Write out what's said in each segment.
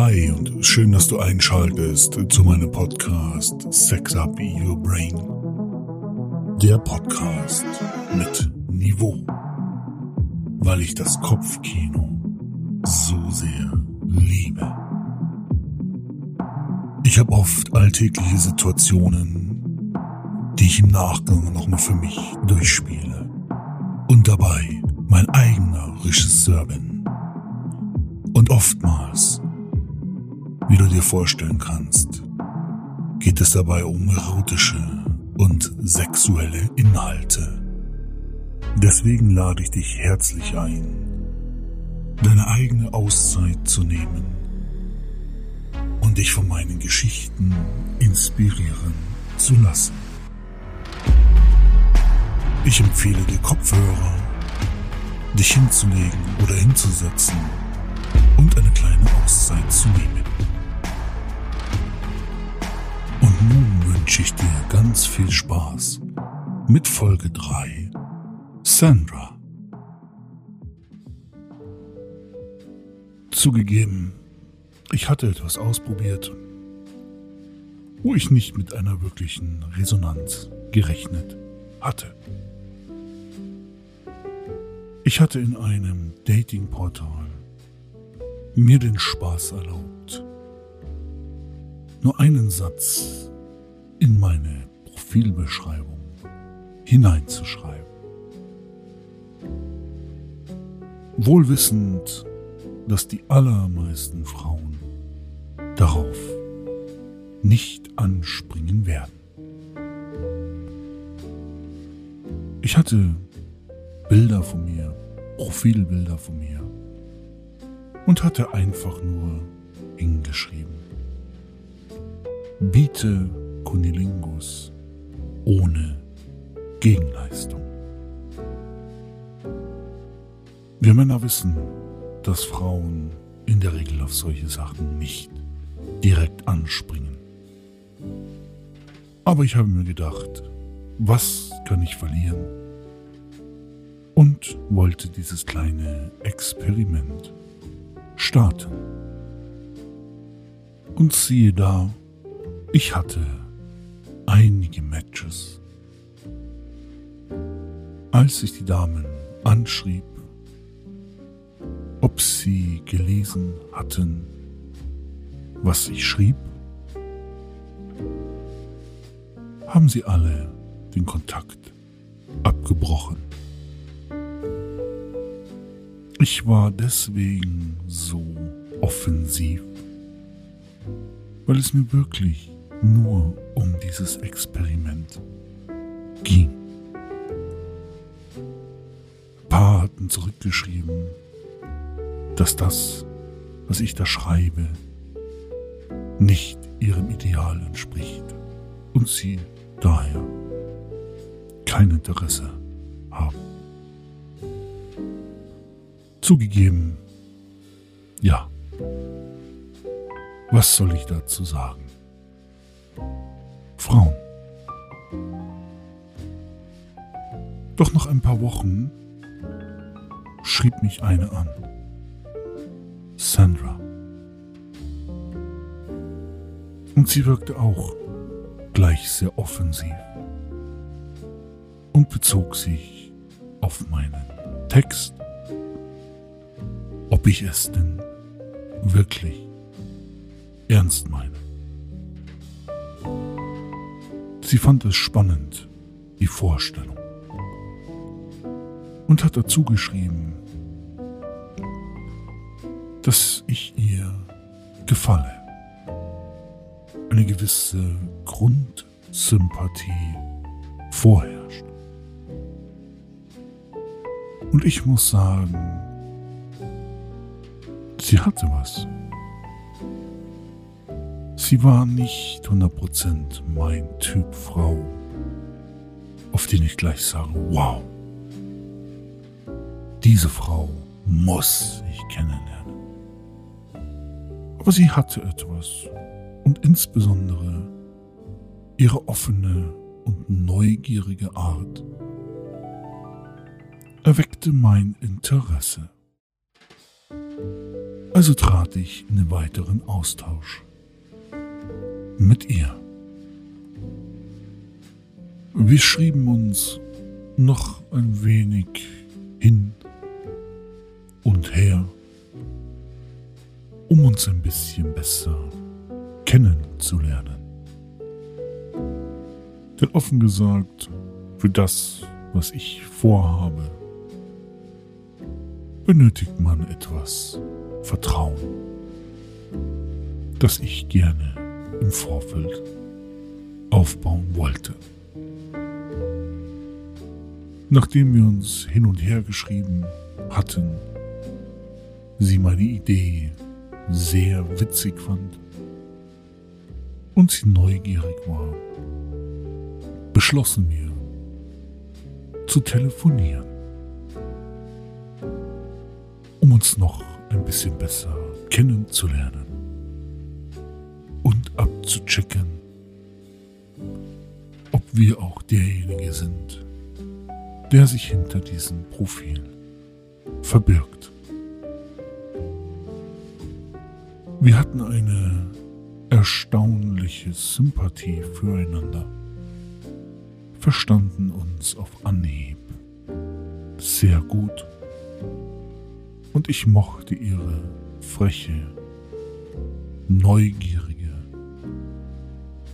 Hi und schön, dass du einschaltest zu meinem Podcast Sex Up Your Brain. Der Podcast mit Niveau. Weil ich das Kopfkino so sehr liebe. Ich habe oft alltägliche Situationen, die ich im Nachgang nochmal für mich durchspiele. Und dabei mein eigener Regisseur bin. Und oftmals wie du dir vorstellen kannst, geht es dabei um erotische und sexuelle Inhalte. Deswegen lade ich dich herzlich ein, deine eigene Auszeit zu nehmen und dich von meinen Geschichten inspirieren zu lassen. Ich empfehle dir Kopfhörer, dich hinzulegen oder hinzusetzen und eine kleine Auszeit zu nehmen. Wünsche ich dir ganz viel Spaß mit Folge 3. Sandra. Zugegeben, ich hatte etwas ausprobiert, wo ich nicht mit einer wirklichen Resonanz gerechnet hatte. Ich hatte in einem Datingportal mir den Spaß erlaubt, nur einen Satz in meine Profilbeschreibung hineinzuschreiben. Wohlwissend, dass die allermeisten Frauen darauf nicht anspringen werden. Ich hatte Bilder von mir, Profilbilder von mir und hatte einfach nur hingeschrieben. Biete Kunilingus ohne Gegenleistung. Wir Männer wissen, dass Frauen in der Regel auf solche Sachen nicht direkt anspringen. Aber ich habe mir gedacht, was kann ich verlieren? Und wollte dieses kleine Experiment starten. Und siehe da, ich hatte einige Matches. Als ich die Damen anschrieb, ob sie gelesen hatten, was ich schrieb, haben sie alle den Kontakt abgebrochen. Ich war deswegen so offensiv, weil es mir wirklich nur um dieses Experiment ging. Ein paar hatten zurückgeschrieben, dass das, was ich da schreibe, nicht ihrem Ideal entspricht und sie daher kein Interesse haben. Zugegeben, ja. Was soll ich dazu sagen? Frauen. Doch nach ein paar Wochen schrieb mich eine an. Sandra. Und sie wirkte auch gleich sehr offensiv und bezog sich auf meinen Text, ob ich es denn wirklich ernst meine. Sie fand es spannend, die Vorstellung. Und hat dazu geschrieben, dass ich ihr gefalle. Eine gewisse Grundsympathie vorherrscht. Und ich muss sagen, sie hatte was. Sie war nicht 100% mein Typ Frau, auf den ich gleich sage, wow, diese Frau muss ich kennenlernen. Aber sie hatte etwas und insbesondere ihre offene und neugierige Art erweckte mein Interesse. Also trat ich in einen weiteren Austausch mit ihr. Wir schrieben uns noch ein wenig hin und her, um uns ein bisschen besser kennenzulernen. Denn offen gesagt, für das, was ich vorhabe, benötigt man etwas Vertrauen, das ich gerne im Vorfeld aufbauen wollte. Nachdem wir uns hin und her geschrieben hatten, sie meine Idee sehr witzig fand und sie neugierig war, beschlossen wir zu telefonieren, um uns noch ein bisschen besser kennenzulernen und abzuchecken, ob wir auch derjenige sind, der sich hinter diesem Profil verbirgt. Wir hatten eine erstaunliche Sympathie füreinander, verstanden uns auf Anhieb sehr gut und ich mochte ihre freche, neugierige,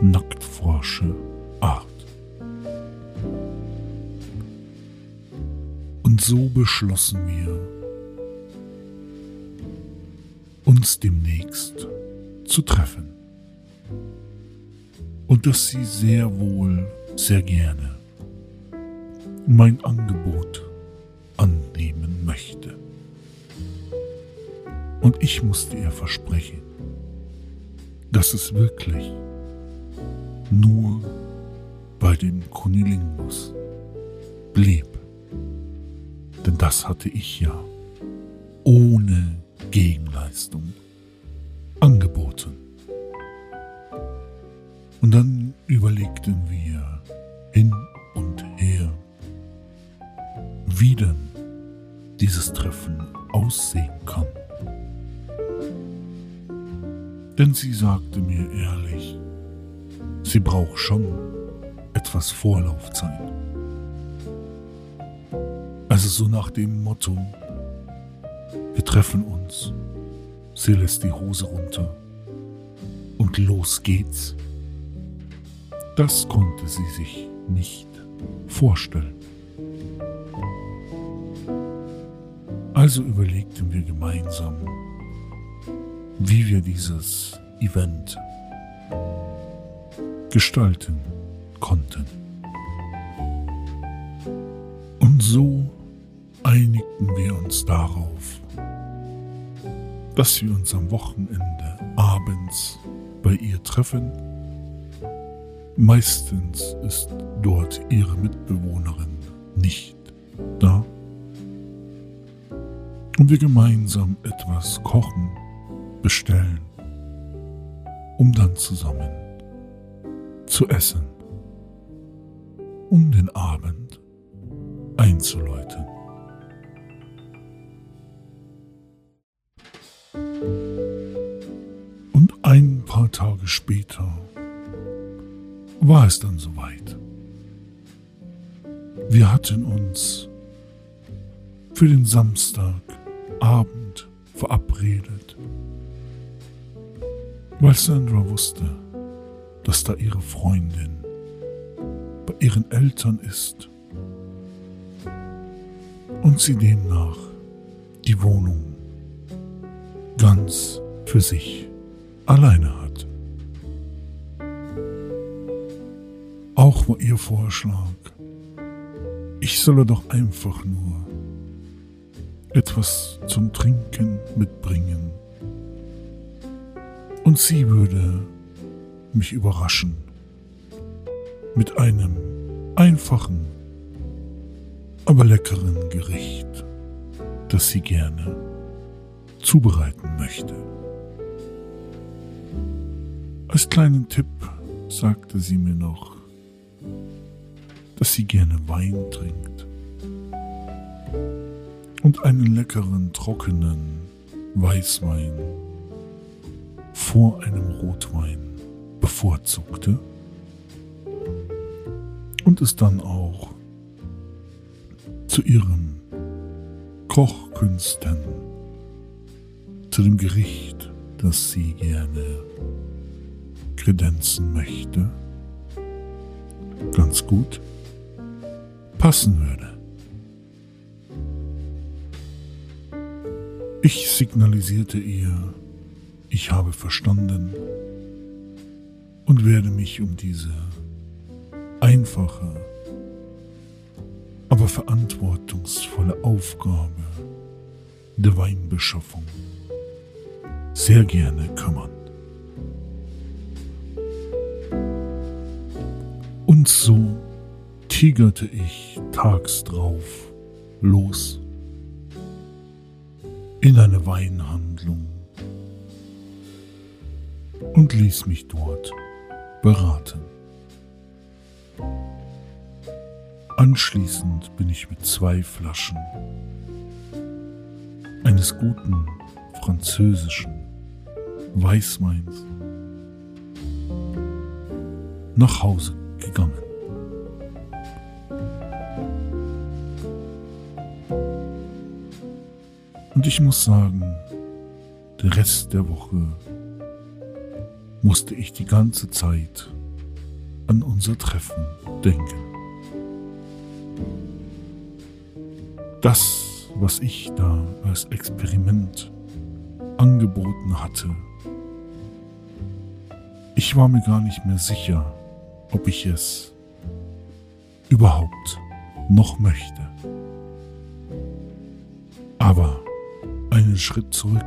nacktforsche Art. Und so beschlossen wir, uns demnächst zu treffen. Und dass sie sehr wohl, sehr gerne mein Angebot annehmen möchte. Und ich musste ihr versprechen, dass es wirklich nur bei dem Kunilingus blieb. Denn das hatte ich ja ohne Gegenleistung angeboten. Und dann Motto, wir treffen uns, sie lässt die Hose runter und los geht's. Das konnte sie sich nicht vorstellen. Also überlegten wir gemeinsam, wie wir dieses Event gestalten konnten. Und so einigten wir uns darauf, dass wir uns am Wochenende abends bei ihr treffen. Meistens ist dort ihre Mitbewohnerin nicht da. Und wir gemeinsam etwas kochen, bestellen, um dann zusammen zu essen, um den Abend einzuläuten. Tage später war es dann soweit. Wir hatten uns für den Samstagabend verabredet, weil Sandra wusste, dass da ihre Freundin bei ihren Eltern ist und sie demnach die Wohnung ganz für sich alleine hat. Auch war ihr Vorschlag, ich solle doch einfach nur etwas zum Trinken mitbringen und sie würde mich überraschen mit einem einfachen, aber leckeren Gericht, das sie gerne zubereiten möchte. Als kleinen Tipp sagte sie mir noch, dass sie gerne Wein trinkt und einen leckeren, trockenen Weißwein vor einem Rotwein bevorzugte und es dann auch zu ihren Kochkünsten, zu dem Gericht, das sie gerne kredenzen möchte, ganz gut passen würde. Ich signalisierte ihr, ich habe verstanden und werde mich um diese einfache, aber verantwortungsvolle Aufgabe der Weinbeschaffung sehr gerne kümmern. Und so tigerte ich tags drauf los in eine Weinhandlung und ließ mich dort beraten. Anschließend bin ich mit zwei Flaschen eines guten französischen Weißweins nach Hause gegangen. Und ich muss sagen, der Rest der Woche musste ich die ganze Zeit an unser Treffen denken. Das, was ich da als Experiment angeboten hatte, ich war mir gar nicht mehr sicher, ob ich es überhaupt noch möchte. Einen Schritt zurück,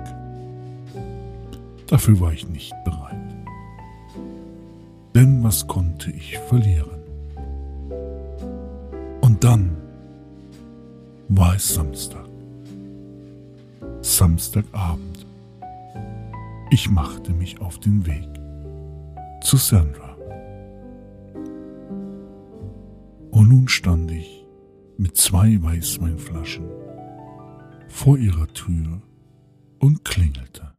dafür war ich nicht bereit. Denn was konnte ich verlieren? Und dann war es Samstag. Samstagabend. Ich machte mich auf den Weg zu Sandra. Und nun stand ich mit zwei Weißweinflaschen vor ihrer Tür und klingelte.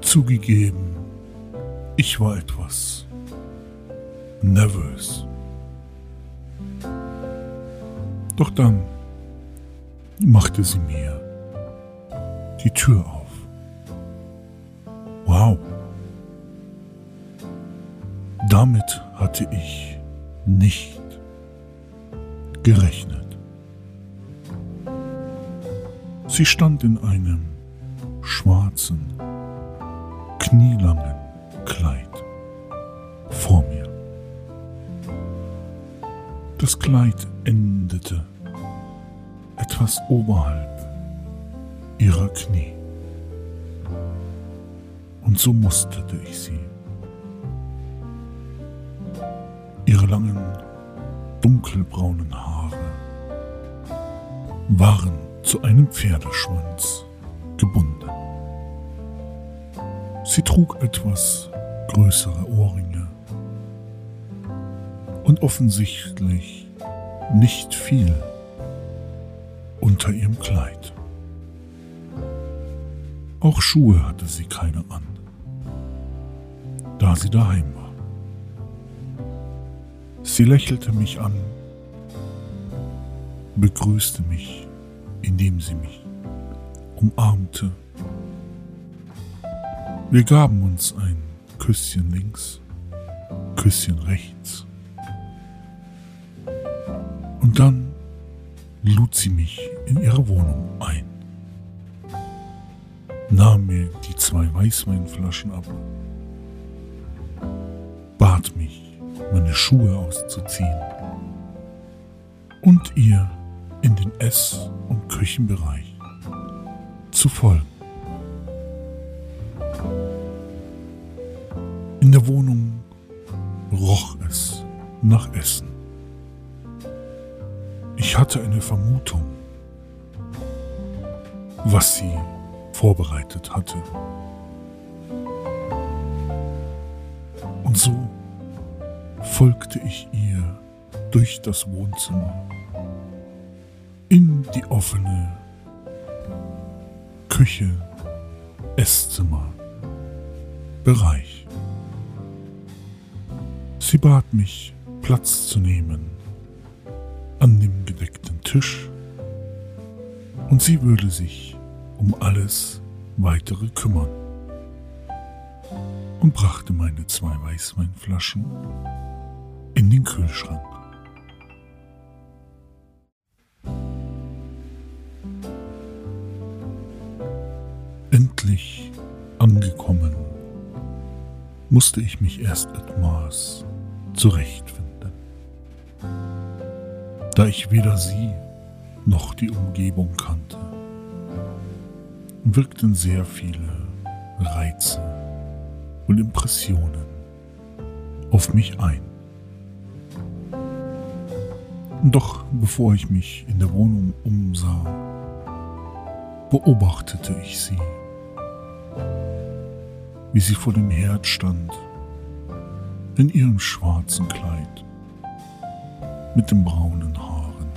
Zugegeben, ich war etwas nervös. Doch dann machte sie mir die Tür auf. Wow. Damit hatte ich nicht gerechnet. Sie stand in einem schwarzen knielangen Kleid vor mir. Das Kleid endete etwas oberhalb ihrer Knie. Und so musterte ich sie. Ihre langen, dunkelbraunen Haare waren zu einem Pferdeschwanz gebunden. Sie trug etwas größere Ohrringe und offensichtlich nicht viel unter ihrem Kleid. Auch Schuhe hatte sie keine an, da sie daheim war. Sie lächelte mich an, begrüßte mich, indem sie mich umarmte wir gaben uns ein Küsschen links, Küsschen rechts. Und dann lud sie mich in ihre Wohnung ein, nahm mir die zwei Weißweinflaschen ab, bat mich, meine Schuhe auszuziehen und ihr in den Ess- und Küchenbereich zu folgen. In der Wohnung roch es nach Essen. Ich hatte eine Vermutung, was sie vorbereitet hatte. Und so folgte ich ihr durch das Wohnzimmer die offene Küche, Esszimmer, Bereich. Sie bat mich, Platz zu nehmen an dem gedeckten Tisch und sie würde sich um alles weitere kümmern und brachte meine zwei Weißweinflaschen in den Kühlschrank. Musste ich mich erst etwas zurechtfinden. Da ich weder sie noch die Umgebung kannte, wirkten sehr viele Reize und Impressionen auf mich ein. Doch bevor ich mich in der Wohnung umsah, beobachtete ich sie, wie sie vor dem Herd stand, in ihrem schwarzen Kleid, mit den braunen Haaren,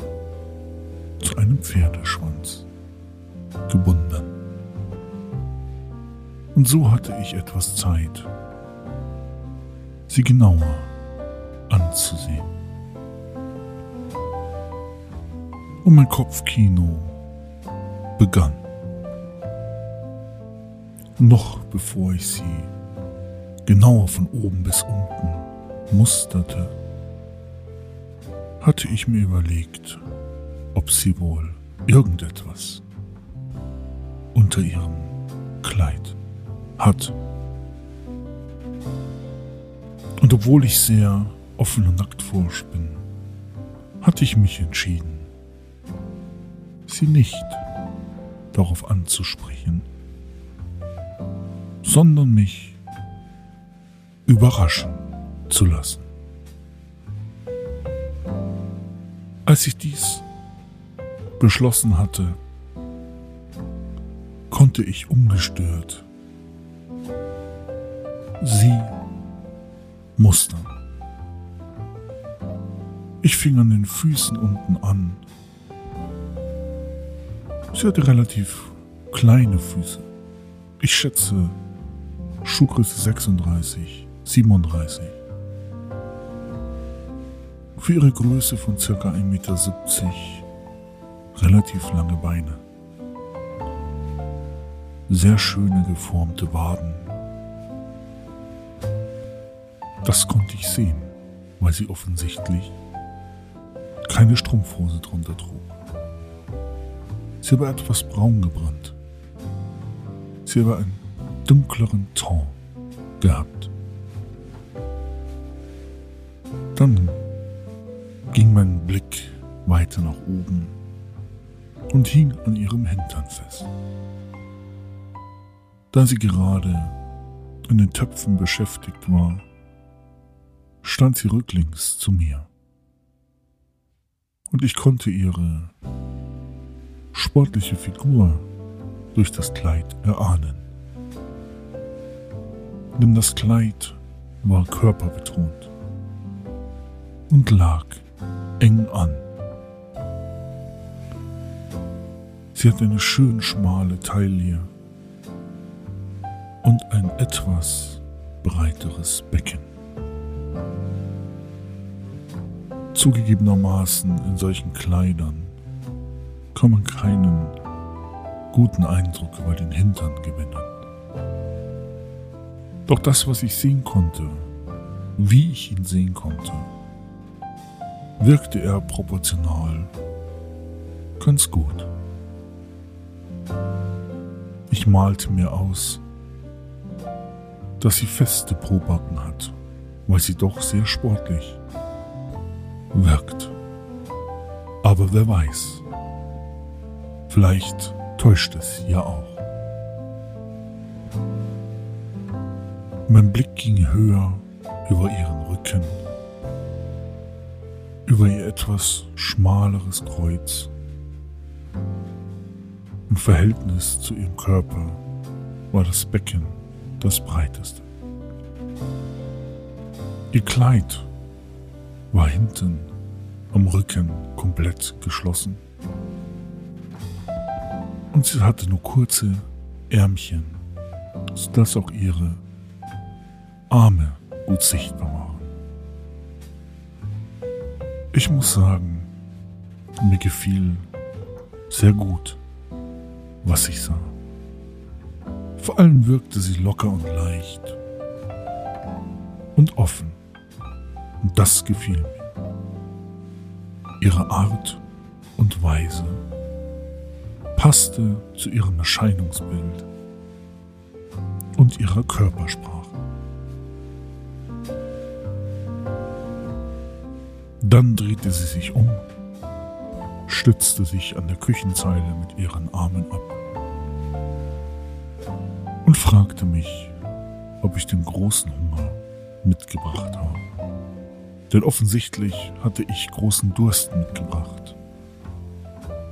zu einem Pferdeschwanz gebunden. Und so hatte ich etwas Zeit, sie genauer anzusehen. Und mein Kopfkino begann. Noch bevor ich sie genauer von oben bis unten musterte, hatte ich mir überlegt, ob sie wohl irgendetwas unter ihrem Kleid hat. Und obwohl ich sehr offen und nackt forsch bin, hatte ich mich entschieden, sie nicht darauf anzusprechen, sondern mich überraschen zu lassen. Als ich dies beschlossen hatte, konnte ich ungestört sie mustern. Ich fing an den Füßen unten an. Sie hatte relativ kleine Füße. Ich schätze Schuhgröße 36, 37. Für ihre Größe von ca. 1,70 Meter relativ lange Beine. Sehr schöne geformte Waden Das konnte ich sehen, weil sie offensichtlich keine Strumpfhose drunter trug. Sie war etwas braun gebrannt. Sie war einen dunkleren Ton gehabt. Dann ging mein Blick weiter nach oben und hing an ihrem Hintern fest. Da sie gerade in den Töpfen beschäftigt war, stand sie rücklings zu mir. Und ich konnte ihre sportliche Figur durch das Kleid erahnen. Denn das Kleid war körperbetont und lag eng an. Sie hatte eine schön schmale Taille und ein etwas breiteres Becken. Zugegebenermaßen in solchen Kleidern kann man keinen guten Eindruck über den Hintern gewinnen. Doch das, was ich sehen konnte, wie ich ihn sehen konnte, wirkte er proportional ganz gut. Ich malte mir aus, dass sie feste Probacken hat, weil sie doch sehr sportlich wirkt. Aber wer weiß, vielleicht täuscht es ja auch. Mein Blick ging höher über ihren Rücken, über ihr etwas schmaleres Kreuz. Im Verhältnis zu ihrem Körper war das Becken das breiteste. Ihr Kleid war hinten am Rücken komplett geschlossen Und sie hatte nur kurze Ärmchen, sodass auch ihre Arme gut sichtbar waren. Ich muss sagen, mir gefiel sehr gut, was ich sah. Vor allem wirkte sie locker und leicht und offen. Und das gefiel mir. Ihre Art und Weise passte zu ihrem Erscheinungsbild und ihrer Körpersprache. Dann drehte sie sich um, stützte sich an der Küchenzeile mit ihren Armen ab und fragte mich, ob ich den großen Hunger mitgebracht habe. Denn offensichtlich hatte ich großen Durst mitgebracht,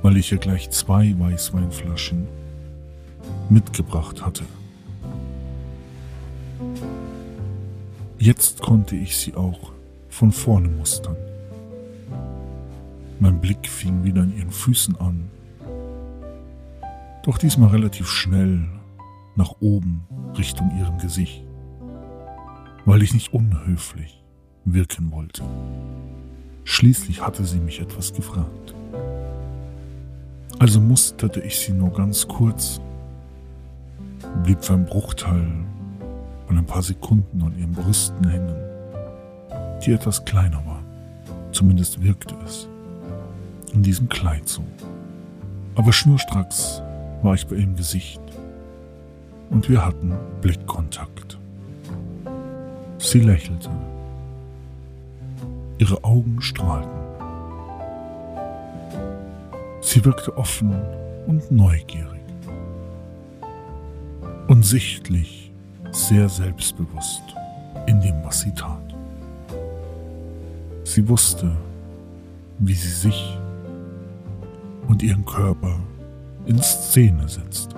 weil ich ja gleich zwei Weißweinflaschen mitgebracht hatte. Jetzt konnte ich sie auch von vorne mustern. Blick fing wieder an ihren Füßen an, doch diesmal relativ schnell nach oben Richtung ihrem Gesicht, weil ich nicht unhöflich wirken wollte. Schließlich hatte sie mich etwas gefragt. Also musterte ich sie nur ganz kurz, blieb für einen Bruchteil von ein paar Sekunden an ihren Brüsten hängen, die etwas kleiner waren. Zumindest wirkte es. In diesem Kleid so. Aber schnurstracks war ich bei ihrem Gesicht und wir hatten Blickkontakt. Sie lächelte Ihre Augen strahlten. Sie wirkte offen und neugierig und sichtlich sehr selbstbewusst in dem, was sie tat. Sie wusste, wie sie sich und ihren Körper in Szene setzt.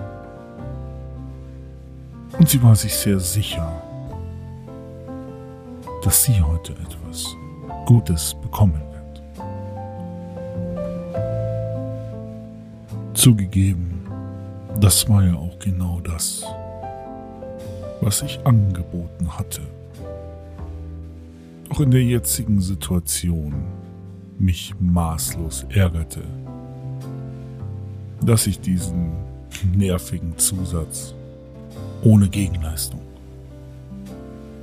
Und sie war sich sehr sicher, dass sie heute etwas Gutes bekommen wird. Zugegeben, das war ja auch genau das, was ich angeboten hatte. Auch in der jetzigen Situation mich maßlos ärgerte, dass ich diesen nervigen Zusatz ohne Gegenleistung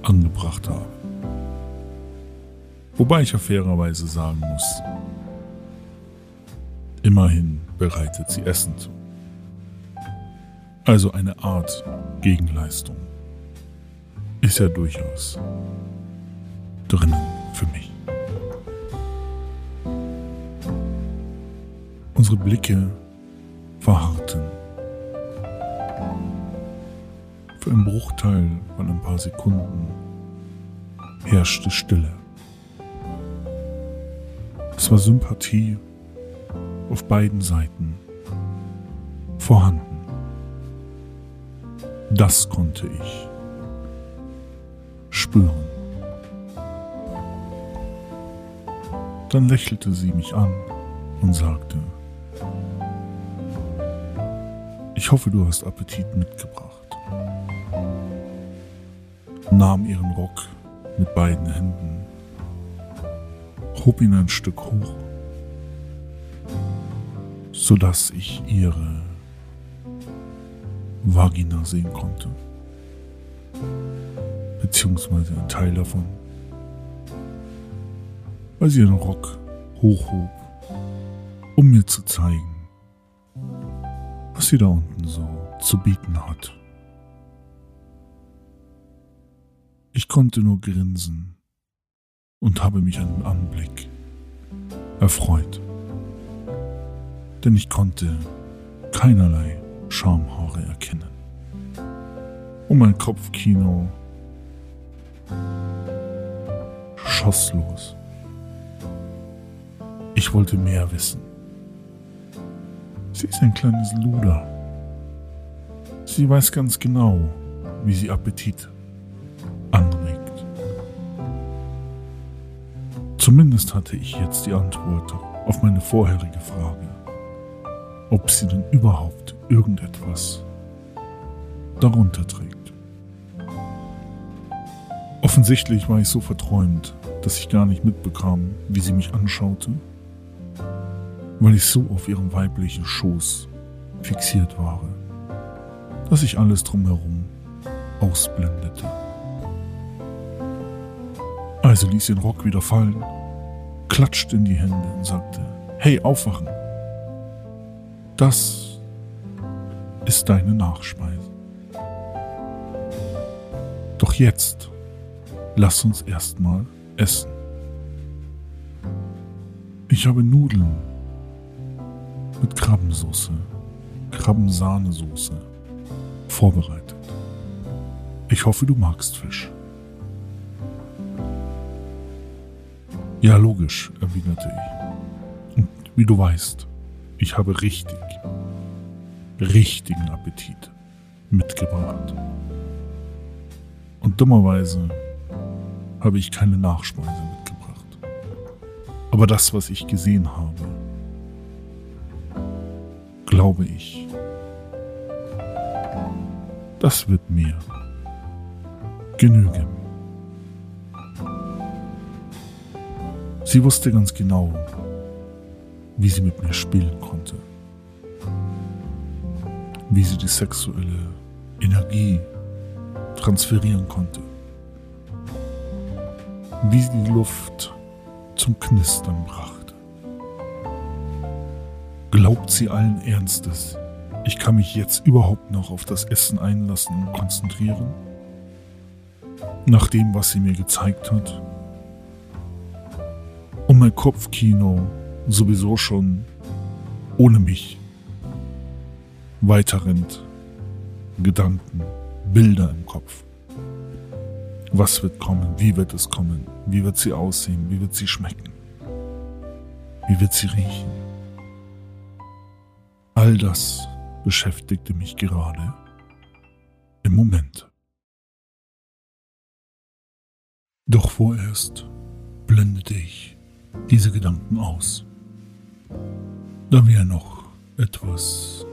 angebracht habe. Wobei ich ja fairerweise sagen muss, immerhin bereitet sie Essen zu. Also eine Art Gegenleistung ist ja durchaus drinnen für mich. Unsere Blicke verharrten. Für einen Bruchteil von ein paar Sekunden herrschte Stille. Es war Sympathie auf beiden Seiten vorhanden. Das konnte ich spüren. Dann lächelte sie mich an und sagte, ich hoffe, du hast Appetit mitgebracht. Nahm ihren Rock mit beiden Händen hob ihn ein Stück hoch, sodass ich ihre Vagina sehen konnte, beziehungsweise ein Teil davon, weil sie ihren Rock hochhob, um mir zu zeigen, was sie da unten so zu bieten hat. Ich konnte nur grinsen und habe mich an dem Anblick erfreut. Denn ich konnte keinerlei Schamhaare erkennen. Und mein Kopfkino schoss los. Ich wollte mehr wissen. Sie ist ein kleines Luder. Sie weiß ganz genau, wie sie Appetit Zumindest hatte ich jetzt die Antwort auf meine vorherige Frage, ob sie denn überhaupt irgendetwas darunter trägt. Offensichtlich war ich so verträumt, dass ich gar nicht mitbekam, wie sie mich anschaute, weil ich so auf ihrem weiblichen Schoß fixiert war, dass ich alles drumherum ausblendete. Also ließ den Rock wieder fallen, klatschte in die Hände und sagte, hey, aufwachen. Das ist deine Nachspeise. Doch jetzt lass uns erstmal essen. Ich habe Nudeln mit Krabbensoße, Krabbensahnesoße vorbereitet. Ich hoffe, du magst Fisch. Ja, logisch, erwiderte ich. Und wie du weißt, ich habe richtig, richtigen Appetit mitgebracht. Und dummerweise habe ich keine Nachspeise mitgebracht. Aber das, was ich gesehen habe, glaube ich, das wird mir genügen. Sie wusste ganz genau, wie sie mit mir spielen konnte, wie sie die sexuelle Energie transferieren konnte, wie sie die Luft zum Knistern brachte. Glaubt sie allen Ernstes, ich kann mich jetzt überhaupt noch auf das Essen einlassen und konzentrieren? Nach dem, was sie mir gezeigt hat? Und mein Kopfkino sowieso schon ohne mich weiterrennt. Gedanken, Bilder im Kopf. Was wird kommen? Wie wird es kommen? Wie wird sie aussehen? Wie wird sie schmecken? Wie wird sie riechen? All das beschäftigte mich gerade im Moment. Doch vorerst blendete ich diese Gedanken aus, da wir noch etwas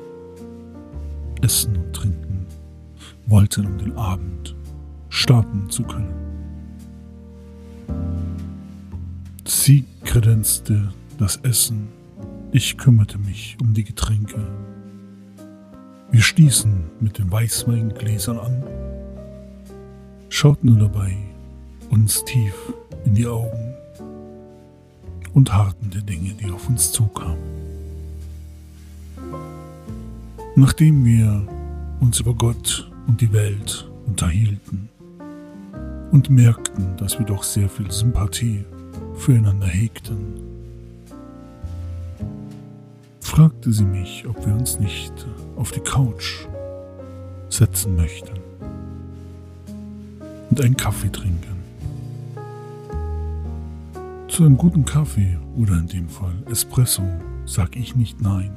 essen und trinken wollten, um den Abend starten zu können. Sie kredenzte das Essen, ich kümmerte mich um die Getränke. Wir stießen mit den Weißweingläsern an, schauten dabei uns tief in die Augen und harten der Dinge, die auf uns zukamen. Nachdem wir uns über Gott und die Welt unterhielten und merkten, dass wir doch sehr viel Sympathie füreinander hegten, fragte sie mich, ob wir uns nicht auf die Couch setzen möchten und einen Kaffee trinken. Zu einem guten Kaffee oder in dem Fall Espresso sag ich nicht nein.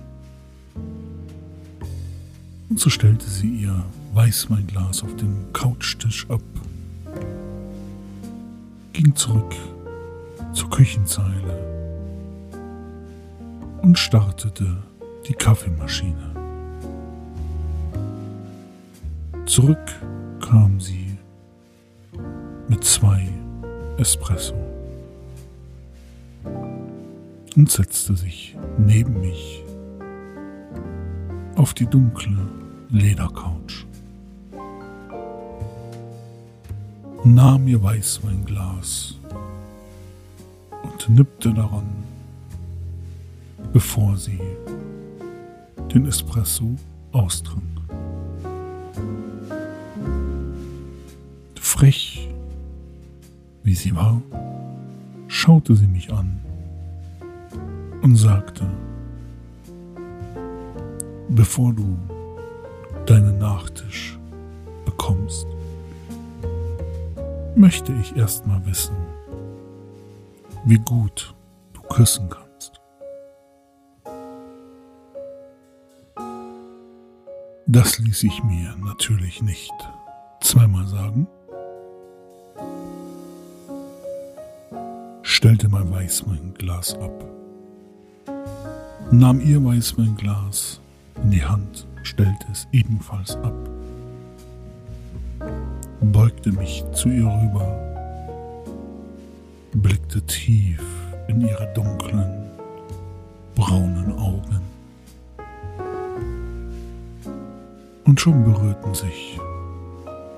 Und so stellte sie ihr Weißweinglas auf den Couchtisch ab, ging zurück zur Küchenzeile und startete die Kaffeemaschine. Zurück kam sie mit zwei Espresso und setzte sich neben mich auf die dunkle Ledercouch. Nahm ihr Weißweinglas und nippte daran, bevor sie den Espresso austrank. Frech, wie sie war, schaute sie mich an und sagte, bevor du deinen Nachtisch bekommst, möchte ich erstmal wissen, wie gut du küssen kannst. Das ließ ich mir natürlich nicht zweimal sagen, stellte mein Weißweinglas ab. Nahm ihr Weißweinglas in die Hand stellte es ebenfalls ab, beugte mich zu ihr rüber, blickte tief in ihre dunklen, braunen Augen. Und schon berührten sich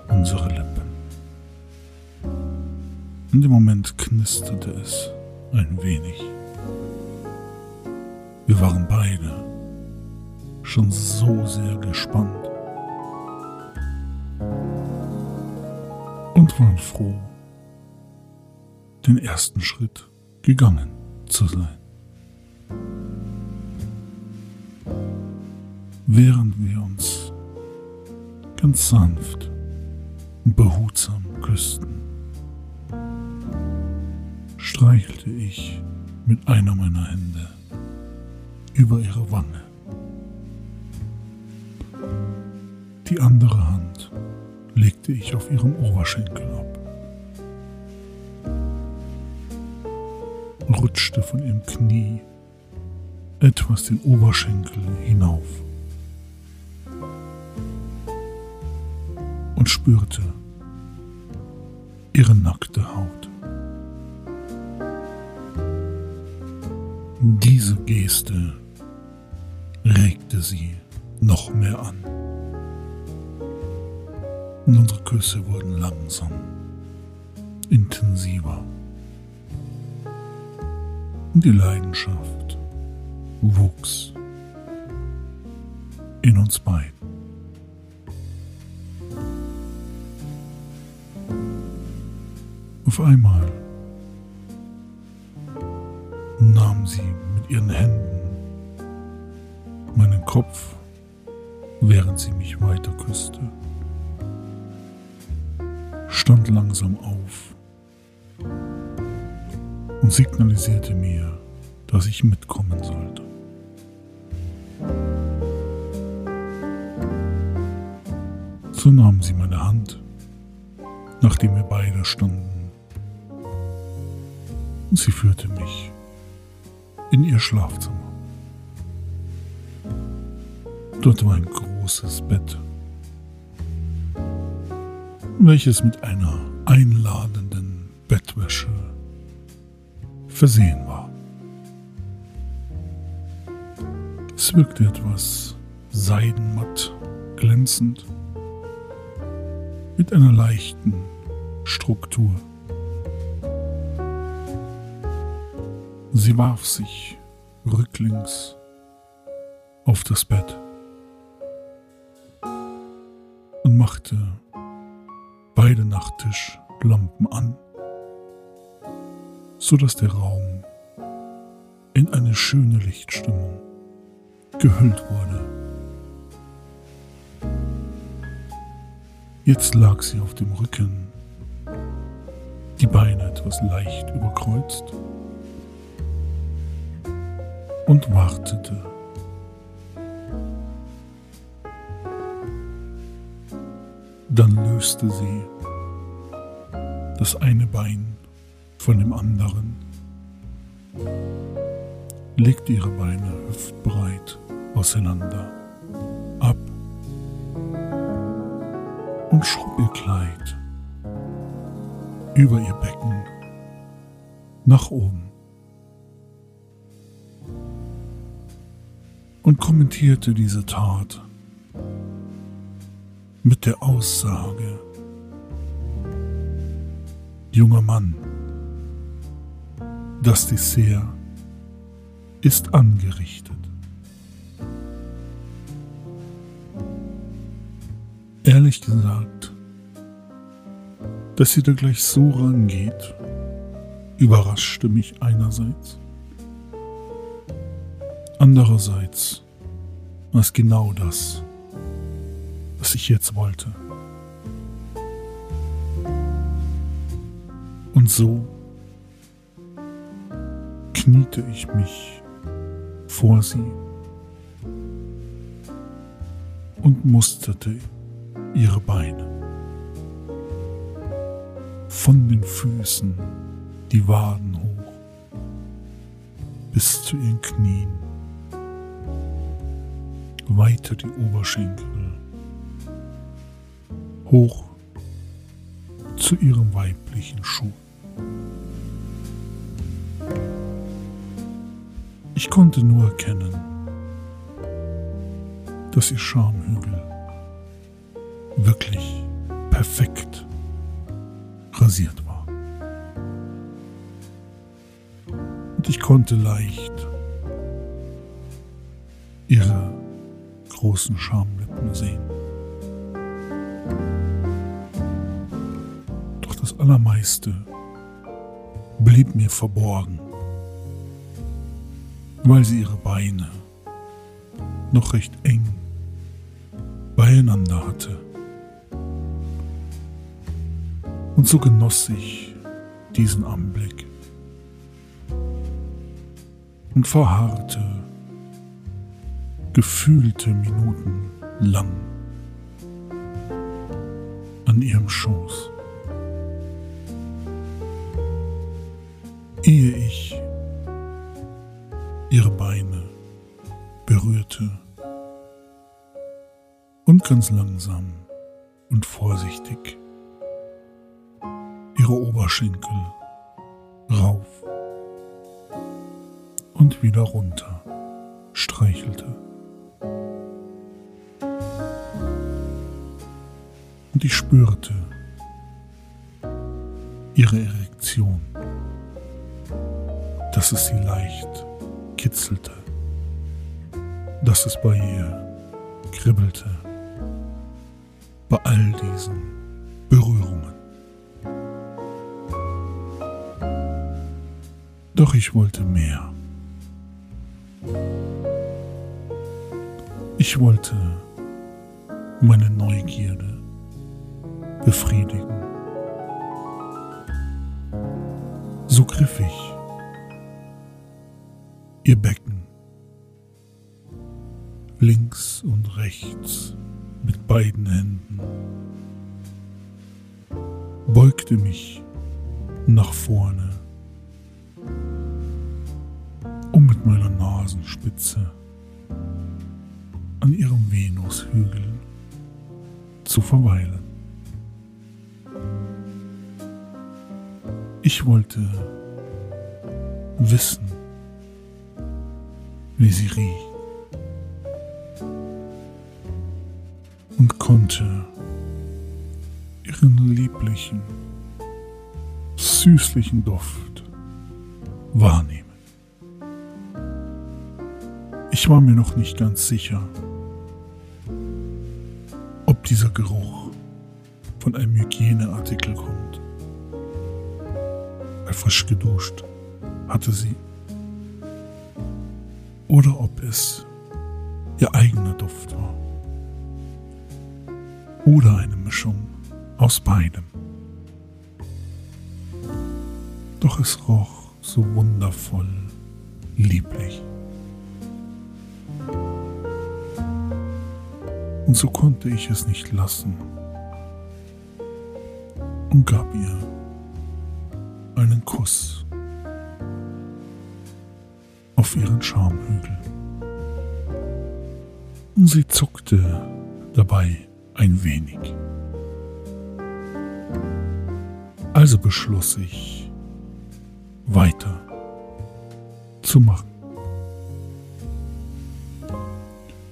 unsere Lippen. In dem Moment knisterte es ein wenig. Wir waren beide schon so sehr gespannt und waren froh, den ersten Schritt gegangen zu sein. Während wir uns ganz sanft und behutsam küssten, streichelte ich mit einer meiner Hände über ihre Wange. Die andere Hand legte ich auf ihrem Oberschenkel ab, rutschte von ihrem Knie etwas den Oberschenkel hinauf und spürte ihre nackte Haut. Diese Geste regte sie noch mehr an. Und unsere Küsse wurden langsam intensiver. Und die Leidenschaft wuchs in uns beiden. Auf einmal nahm sie mit ihren Händen meinen Kopf, während sie mich weiter küsste, stand langsam auf und signalisierte mir, dass ich mitkommen sollte. So nahm sie meine Hand, nachdem wir beide standen, und sie führte mich in ihr Schlafzimmer. Dort war ein großes Bett, welches mit einer einladenden Bettwäsche versehen war. Es wirkte etwas seidenmatt glänzend mit einer leichten Struktur. Sie warf sich rücklings auf das Bett. und machte beide Nachttischlampen an, so dass der Raum in eine schöne Lichtstimmung gehüllt wurde. Jetzt lag sie auf dem Rücken, die Beine etwas leicht überkreuzt und wartete. Dann löste sie das eine Bein von dem anderen, legte ihre Beine hüftbreit auseinander, ab und schob ihr Kleid über ihr Becken nach oben und kommentierte diese Tat mit der Aussage, junger Mann, das Dessert ist angerichtet. Ehrlich gesagt, dass sie da gleich so rangeht, überraschte mich einerseits. Andererseits war es genau das, was ich jetzt wollte. Und so kniete ich mich vor sie und musterte ihre Beine. Von den Füßen die Waden hoch bis zu ihren Knien weiter die Oberschenkel hoch zu ihrem weiblichen Schuh. Ich konnte nur erkennen, dass ihr Schamhügel wirklich perfekt rasiert war. Und ich konnte leicht ihre großen Schamlippen sehen. Doch das Allermeiste blieb mir verborgen, weil sie ihre Beine noch recht eng beieinander hatte. Und so genoss ich diesen Anblick und verharrte gefühlte Minuten lang an ihrem Schoß. Ehe ich ihre Beine berührte und ganz langsam und vorsichtig ihre Oberschenkel spürte ihre Erektion, dass es sie leicht kitzelte, dass es bei ihr kribbelte, bei all diesen Berührungen. Doch ich wollte mehr. Ich wollte meine Neugierde befriedigen. So griff ich ihr Becken links und rechts mit beiden Händen, beugte mich nach vorne, um mit meiner Nasenspitze an ihrem Venushügel zu verweilen. Wollte wissen, wie sie riecht und konnte ihren lieblichen, süßlichen Duft wahrnehmen. Ich war mir noch nicht ganz sicher, ob dieser Geruch von einem Hygieneartikel kommt frisch geduscht hatte sie. Oder ob es ihr eigener Duft war. Oder eine Mischung aus beidem. Doch es roch so wundervoll lieblich. Und so konnte ich es nicht lassen und gab ihr einen Kuss auf ihren Schamhügel. Und sie zuckte dabei ein wenig. Also beschloss ich, weiter zu machen.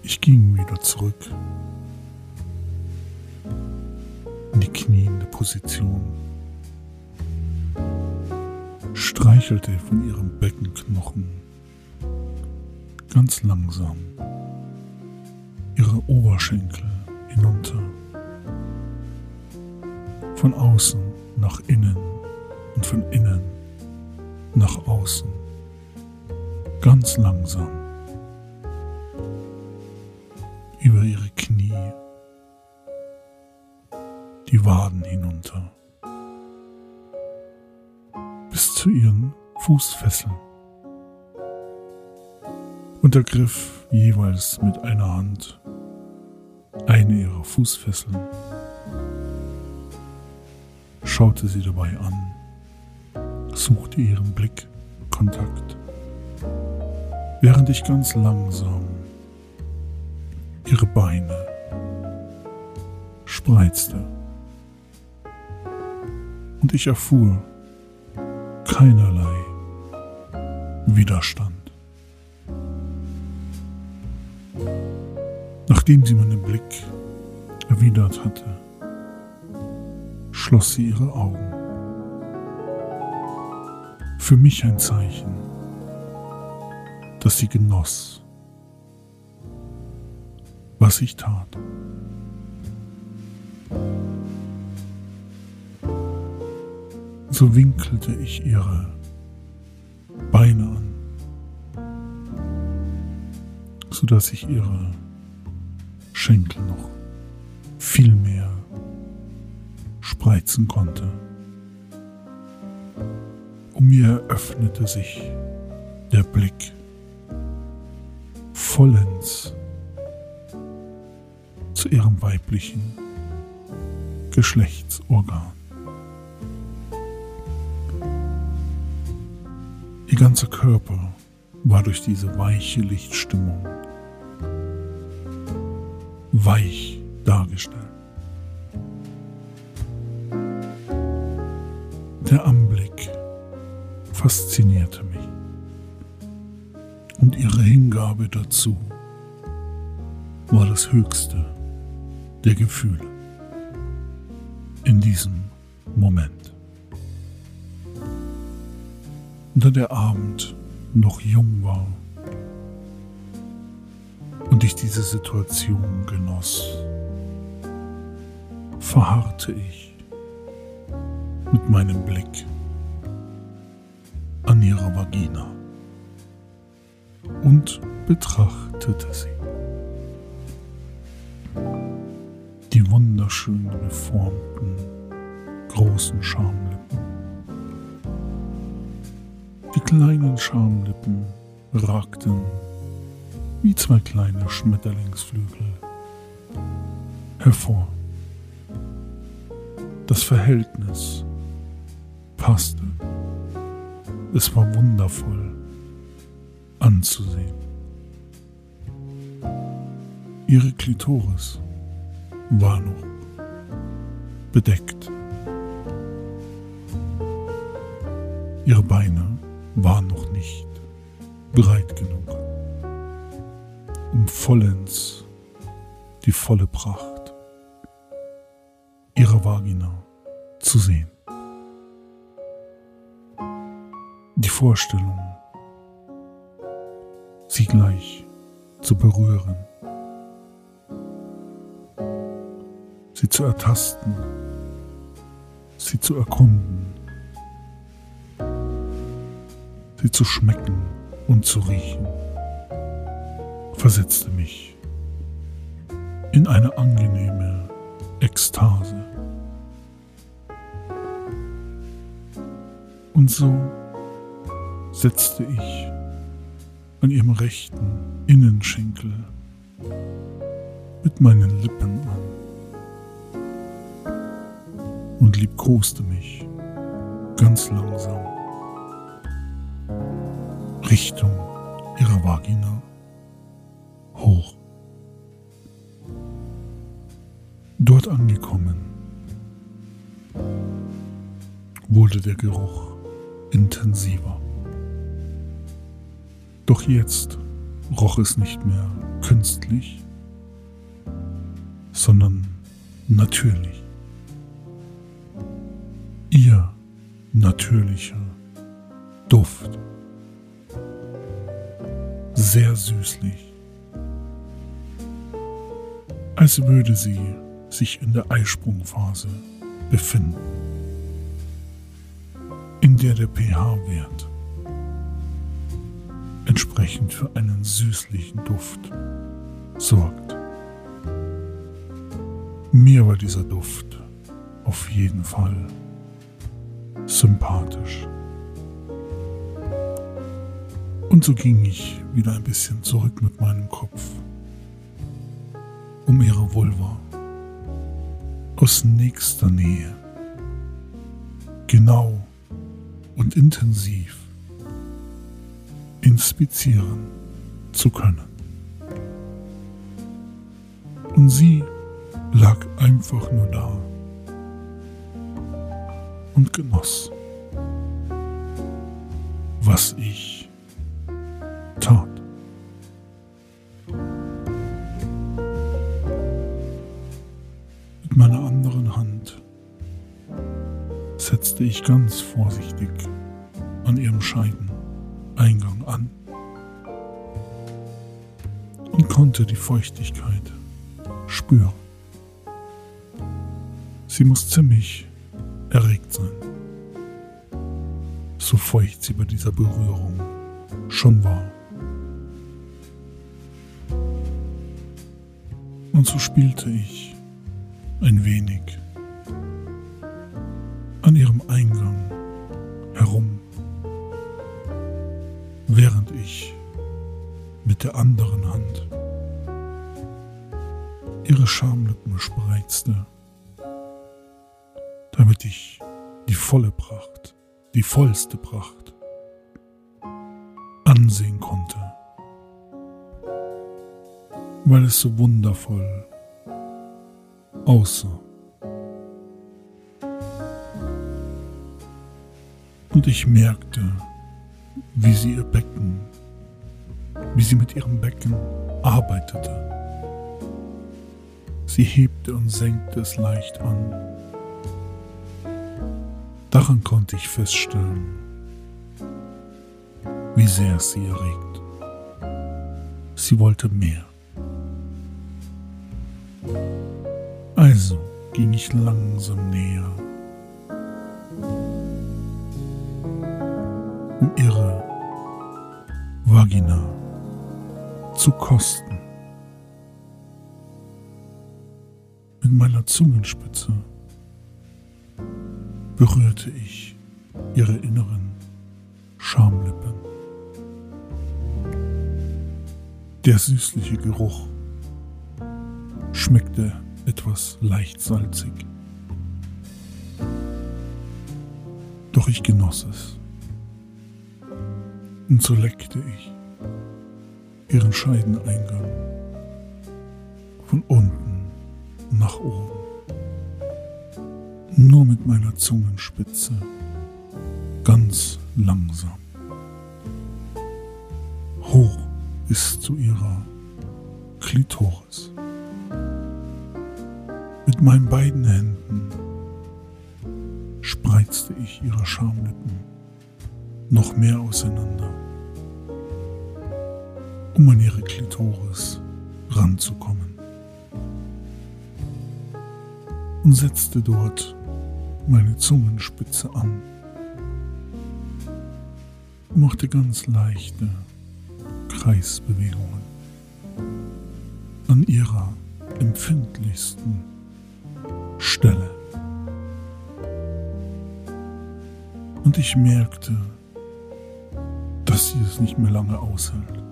Ich ging wieder zurück in die kniende Position streichelte von ihrem Beckenknochen ganz langsam ihre Oberschenkel hinunter, von außen nach innen und von innen nach außen, ganz langsam Fußfesseln und ergriff jeweils mit einer Hand eine ihrer Fußfesseln, schaute sie dabei an, suchte ihren Blickkontakt, während ich ganz langsam Ihre Beine spreizte. Und ich erfuhr keinerlei Widerstand. Nachdem sie meinen Blick erwidert hatte, schloss sie ihre Augen. Für mich ein Zeichen, dass sie genoss, was ich tat. So winkelte ich ihre sodass ich ihre Schenkel noch viel mehr spreizen konnte. Um mir öffnete sich der Blick vollends zu ihrem weiblichen Geschlechtsorgan. Ihr ganzer Körper war durch diese weiche Lichtstimmung weich dargestellt. Der Anblick faszinierte mich und ihre Hingabe dazu war das höchste der Gefühle in diesem Moment. da der Abend noch jung war ich diese Situation genoss, verharrte ich mit meinem Blick an ihrer Vagina und betrachtete sie. Die wunderschön geformten großen Schamlippen die kleinen Schamlippen ragten wie zwei kleine Schmetterlingsflügel hervor. Das Verhältnis passte. Es war wundervoll anzusehen. Ihre Klitoris war noch bedeckt. Ihre Beine war noch nicht breit genug, vollends die volle Pracht ihrer Vagina zu sehen. Die Vorstellung, sie gleich zu berühren, sie zu ertasten, sie zu erkunden, sie zu schmecken und zu riechen, versetzte mich in eine angenehme Ekstase. Und so setzte ich an ihrem rechten Innenschenkel mit meinen Lippen an und liebkoste mich ganz langsam Richtung ihrer Vagina Dort angekommen wurde der Geruch intensiver. Doch jetzt roch es nicht mehr künstlich, sondern natürlich. Ihr natürlicher Duft sehr süßlich, als würde sie sich in der Eisprungphase befinden, in der der pH-Wert entsprechend für einen süßlichen Duft sorgt. Mir war dieser Duft auf jeden Fall sympathisch. Und so ging ich wieder ein bisschen zurück mit meinem Kopf, um ihre Vulva aus nächster Nähe, genau und intensiv inspizieren zu können. Und sie lag einfach nur da und genoss, was ich setzte ich ganz vorsichtig an ihrem Scheideneingang an und konnte die Feuchtigkeit spüren. Sie muss ziemlich erregt sein. So feucht sie bei dieser Berührung schon war. Und so spielte ich ein wenig vollste Pracht ansehen konnte, weil es so wundervoll aussah. Und ich merkte, wie sie ihr Becken wie sie mit ihrem Becken arbeitete. Sie hebte und senkte es leicht an. Daran konnte ich feststellen, wie sehr es sie erregt. Sie wollte mehr. Also ging ich langsam näher, um ihre Vagina zu kosten. Mit meiner Zungenspitze berührte ich ihre inneren Schamlippen. Der süßliche Geruch schmeckte etwas leicht salzig. Doch ich genoss es. Und so leckte ich ihren Scheideneingang von unten nach oben. Nur mit meiner Zungenspitze, ganz langsam. Hoch bis zu ihrer Klitoris. Mit meinen beiden Händen spreizte ich ihre Schamlippen noch mehr auseinander um an ihre Klitoris ranzukommen. Und setzte dort meine Zungenspitze an. Machte ganz leichte Kreisbewegungen an ihrer empfindlichsten Stelle. Und ich merkte, dass sie es nicht mehr lange aushält.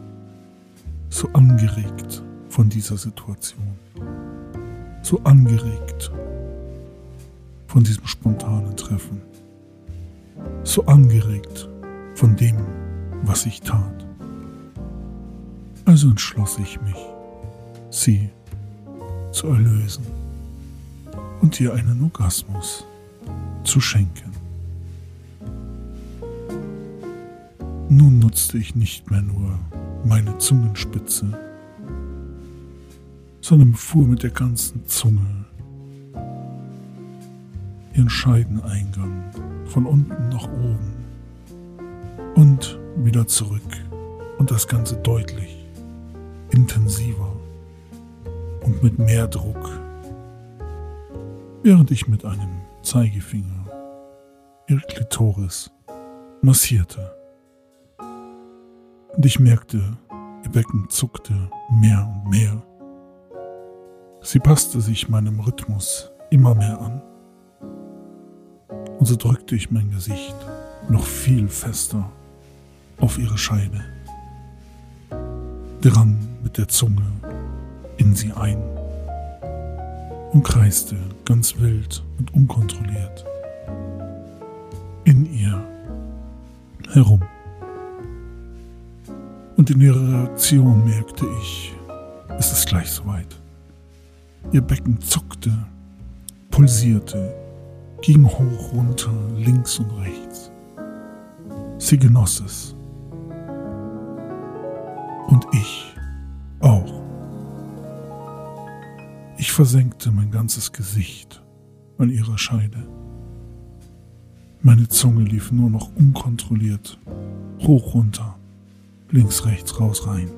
So angeregt von dieser Situation, so angeregt von diesem spontanen Treffen, so angeregt von dem, was ich tat. Also entschloss ich mich, sie zu erlösen und ihr einen Orgasmus zu schenken. Nun nutzte ich nicht mehr nur meine Zungenspitze, sondern fuhr mit der ganzen Zunge ihren Scheideneingang von unten nach oben und wieder zurück und das Ganze deutlich intensiver und mit mehr Druck, während ich mit einem Zeigefinger ihre Klitoris massierte. Und ich merkte, ihr Becken zuckte mehr und mehr. Sie passte sich meinem Rhythmus immer mehr an. Und so drückte ich mein Gesicht noch viel fester auf ihre Scheide, drang mit der Zunge in sie ein und kreiste ganz wild und unkontrolliert in ihr herum. Und in ihrer Reaktion merkte ich, es ist gleich soweit. Ihr Becken zuckte, pulsierte, ging hoch, runter, links und rechts. Sie genoss es. Und ich auch. Ich versenkte mein ganzes Gesicht an ihrer Scheide. Meine Zunge lief nur noch unkontrolliert, hoch runter, links, rechts, raus, rein.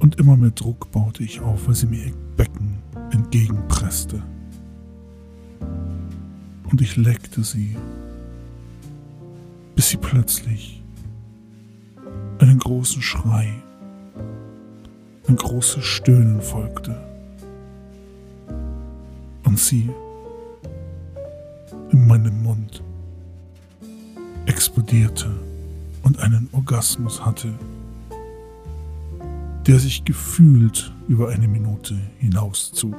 Und immer mehr Druck baute ich auf, weil sie mir ihr Becken entgegenpresste. Und ich leckte sie, bis sie plötzlich einen großen Schrei, ein großes Stöhnen folgte. Und sie in meinem Mund explodierte und einen Orgasmus hatte, der sich gefühlt über eine Minute hinauszog,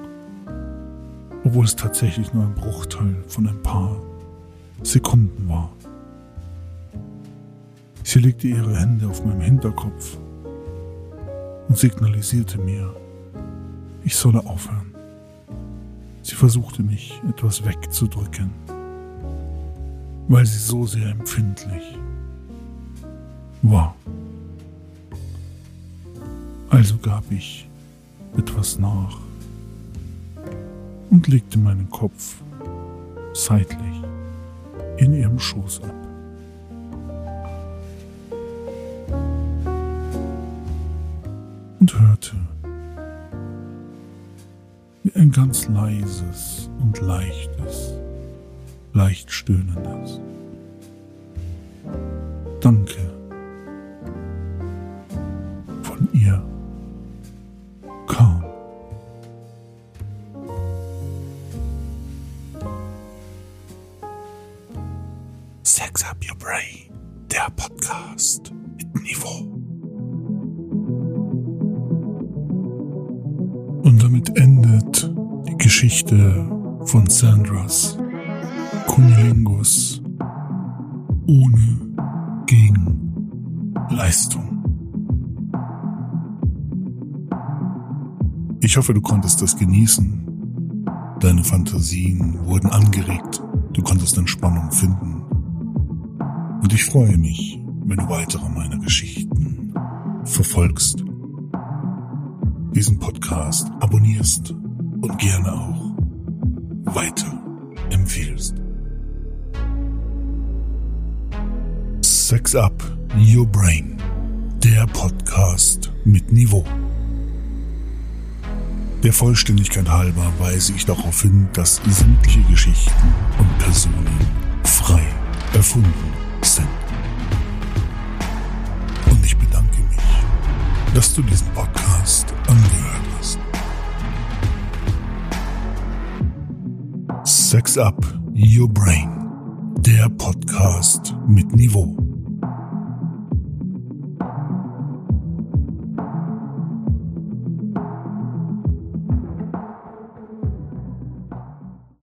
obwohl es tatsächlich nur ein Bruchteil von ein paar Sekunden war. Sie legte ihre Hände auf meinem Hinterkopf und signalisierte mir, ich solle aufhören. Sie versuchte mich etwas wegzudrücken, weil sie so sehr empfindlich war. Also gab ich etwas nach und legte meinen Kopf seitlich in ihrem Schoß ab. Und hörte, wie ein ganz leises und leichtes, leicht stöhnendes. Danke Sex Up Your Brain, der Podcast mit Niveau. Und damit endet die Geschichte von Sandras Kunilingus ohne Gegenleistung. Ich hoffe, du konntest das genießen. Deine Fantasien wurden angeregt. Du konntest Entspannung finden. Und ich freue mich, wenn du weitere meiner Geschichten verfolgst, diesen Podcast abonnierst und gerne auch weiter empfiehlst. Sex Up Your Brain, der Podcast mit Niveau. Der Vollständigkeit halber weise ich darauf hin, dass sämtliche Geschichten und Personen frei erfunden sind. Und ich bedanke mich, dass du diesen Podcast angehört hast. Sex Up Your Brain, der Podcast mit Niveau.